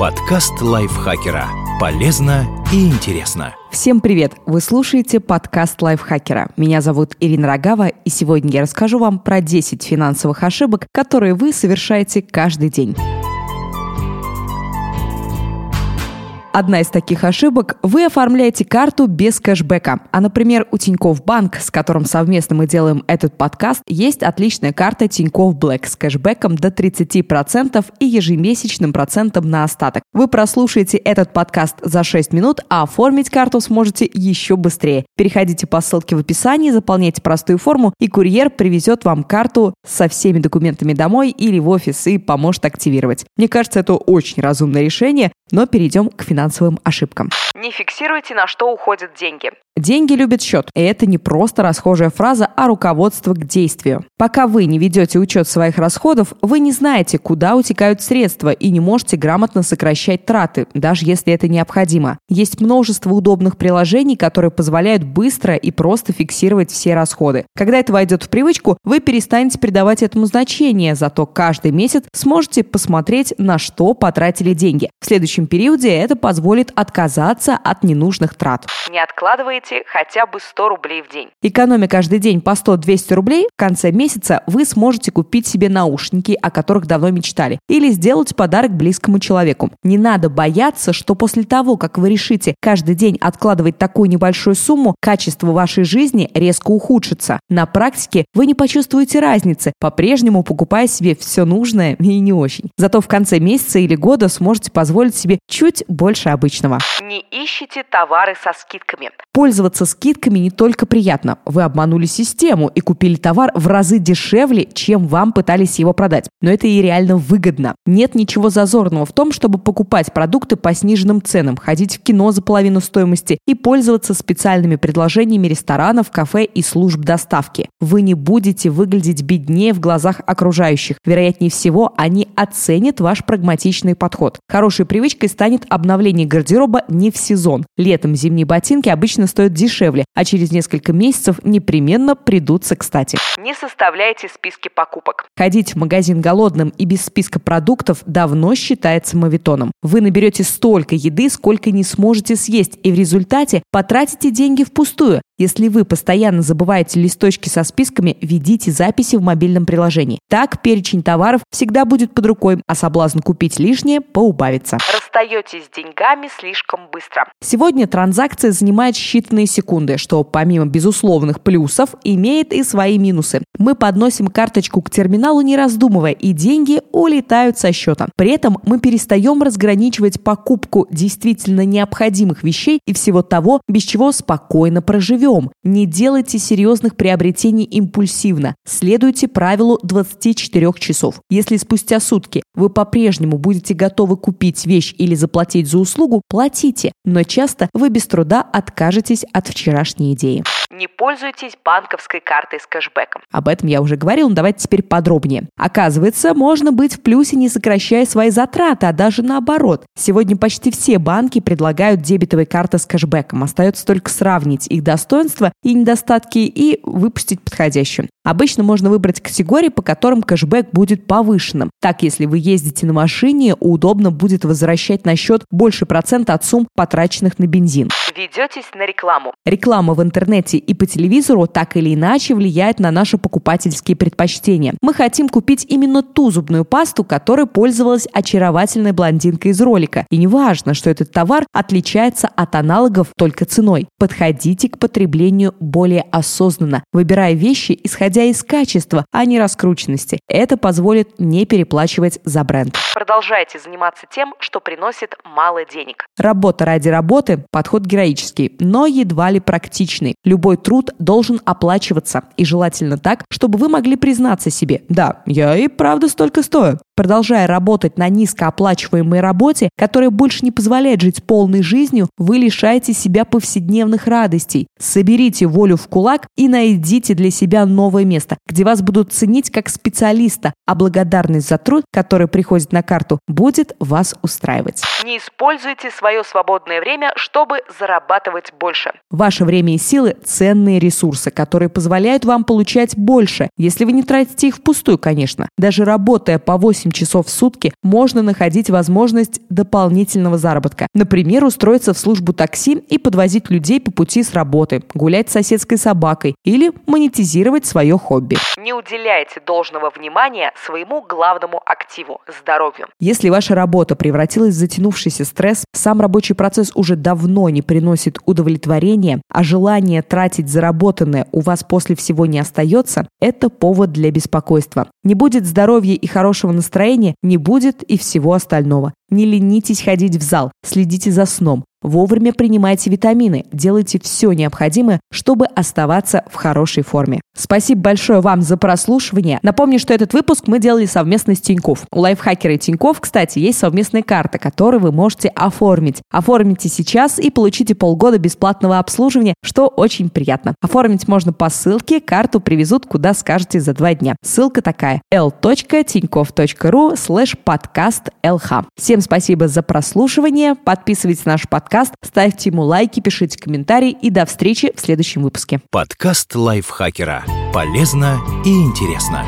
Подкаст лайфхакера. Полезно и интересно. Всем привет! Вы слушаете подкаст лайфхакера. Меня зовут Ирина Рогава, и сегодня я расскажу вам про 10 финансовых ошибок, которые вы совершаете каждый день. Одна из таких ошибок – вы оформляете карту без кэшбэка. А, например, у Тинькофф Банк, с которым совместно мы делаем этот подкаст, есть отличная карта Тинькофф Блэк с кэшбэком до 30% и ежемесячным процентом на остаток. Вы прослушаете этот подкаст за 6 минут, а оформить карту сможете еще быстрее. Переходите по ссылке в описании, заполняйте простую форму, и курьер привезет вам карту со всеми документами домой или в офис и поможет активировать. Мне кажется, это очень разумное решение, но перейдем к финансовым ошибкам. Не фиксируйте, на что уходят деньги. Деньги любят счет. И это не просто расхожая фраза, а руководство к действию. Пока вы не ведете учет своих расходов, вы не знаете, куда утекают средства и не можете грамотно сокращать траты, даже если это необходимо. Есть множество удобных приложений, которые позволяют быстро и просто фиксировать все расходы. Когда это войдет в привычку, вы перестанете придавать этому значение, зато каждый месяц сможете посмотреть, на что потратили деньги. В следующем периоде это позволит отказаться от ненужных трат. Не откладывайте хотя бы 100 рублей в день. Экономя каждый день по 100-200 рублей, в конце месяца вы сможете купить себе наушники, о которых давно мечтали, или сделать подарок близкому человеку. Не надо бояться, что после того, как вы решите каждый день откладывать такую небольшую сумму, качество вашей жизни резко ухудшится. На практике вы не почувствуете разницы, по-прежнему покупая себе все нужное и не очень. Зато в конце месяца или года сможете позволить себе чуть больше обычного. Не ищите товары со скидками. Пользоваться скидками не только приятно. Вы обманули систему и купили товар в разы дешевле, чем вам пытались его продать. Но это и реально выгодно. Нет ничего зазорного в том, чтобы покупать продукты по сниженным ценам, ходить в кино за половину стоимости и пользоваться специальными предложениями ресторанов, кафе и служб доставки. Вы не будете выглядеть беднее в глазах окружающих. Вероятнее всего, они оценят ваш прагматичный подход. Хорошей привычкой станет обновление гардероба не в сезон. Летом зимние ботинки обычно стоят дешевле, а через несколько месяцев непременно придутся кстати. Не составляйте списки покупок. Ходить в магазин голодным и без списка продуктов давно считается мавитоном. Вы наберете столько еды, сколько не сможете съесть, и в результате потратите деньги впустую. Если вы постоянно забываете листочки со списками, ведите записи в мобильном приложении. Так перечень товаров всегда будет под рукой, а соблазн купить лишнее поубавится. Расстаетесь с деньгами слишком быстро. Сегодня транзакция занимает считанные секунды, что помимо безусловных плюсов имеет и свои минусы. Мы подносим карточку к терминалу не раздумывая, и деньги улетают со счета. При этом мы перестаем разграничивать покупку действительно необходимых вещей и всего того, без чего спокойно проживем. Не делайте серьезных приобретений импульсивно. Следуйте правилу 24 часов. Если спустя сутки вы по-прежнему будете готовы купить вещь или заплатить за услугу, платите. Но часто вы без труда откажетесь от вчерашней идеи. Не пользуйтесь банковской картой с кэшбэком. Об этом я уже говорил, но давайте теперь подробнее. Оказывается, можно быть в плюсе, не сокращая свои затраты, а даже наоборот. Сегодня почти все банки предлагают дебетовые карты с кэшбэком. Остается только сравнить их достоинства и недостатки и выпустить подходящую. Обычно можно выбрать категории, по которым кэшбэк будет повышенным. Так, если вы ездите на машине, удобно будет возвращать на счет больше процента от сумм, потраченных на бензин. Ведетесь на рекламу. Реклама в интернете и по телевизору так или иначе влияет на наши покупательские предпочтения. Мы хотим купить именно ту зубную пасту, которой пользовалась очаровательная блондинка из ролика. И не важно, что этот товар отличается от аналогов только ценой. Подходите к потреблению более осознанно, выбирая вещи, исходя из качества, а не раскрученности. Это позволит не переплачивать за бренд. Продолжайте заниматься тем, что приносит мало денег. Работа ради работы – подход героический, но едва ли практичный. Любой труд должен оплачиваться, и желательно так, чтобы вы могли признаться себе «Да, я и правда столько стою». Продолжая работать на низкооплачиваемой работе, которая больше не позволяет жить полной жизнью, вы лишаете себя повседневных радостей. Соберите волю в кулак и найдите для себя новое место, где вас будут ценить как специалиста, а благодарность за труд, который приходит на карту, будет вас устраивать. Не используйте свое свободное время, чтобы зарабатывать больше. Ваше время и силы – ценные ресурсы, которые позволяют вам получать больше, если вы не тратите их впустую, конечно. Даже работая по 8 8 часов в сутки можно находить возможность дополнительного заработка. Например, устроиться в службу такси и подвозить людей по пути с работы, гулять с соседской собакой или монетизировать свое хобби. Не уделяйте должного внимания своему главному активу – здоровью. Если ваша работа превратилась в затянувшийся стресс, сам рабочий процесс уже давно не приносит удовлетворения, а желание тратить заработанное у вас после всего не остается, это повод для беспокойства. Не будет здоровья и хорошего настроения, не будет и всего остального. Не ленитесь ходить в зал, следите за сном, Вовремя принимайте витамины, делайте все необходимое, чтобы оставаться в хорошей форме. Спасибо большое вам за прослушивание. Напомню, что этот выпуск мы делали совместно с Тиньков. У лайфхакера и Тиньков, кстати, есть совместная карта, которую вы можете оформить. Оформите сейчас и получите полгода бесплатного обслуживания, что очень приятно. Оформить можно по ссылке, карту привезут куда скажете за два дня. Ссылка такая l.tinьков.ru slash подкаст lh. Всем спасибо за прослушивание. Подписывайтесь на наш подкаст, ставьте ему лайки, пишите комментарии и до встречи в следующем выпуске. Подкаст лайфхакера. Полезно и интересно.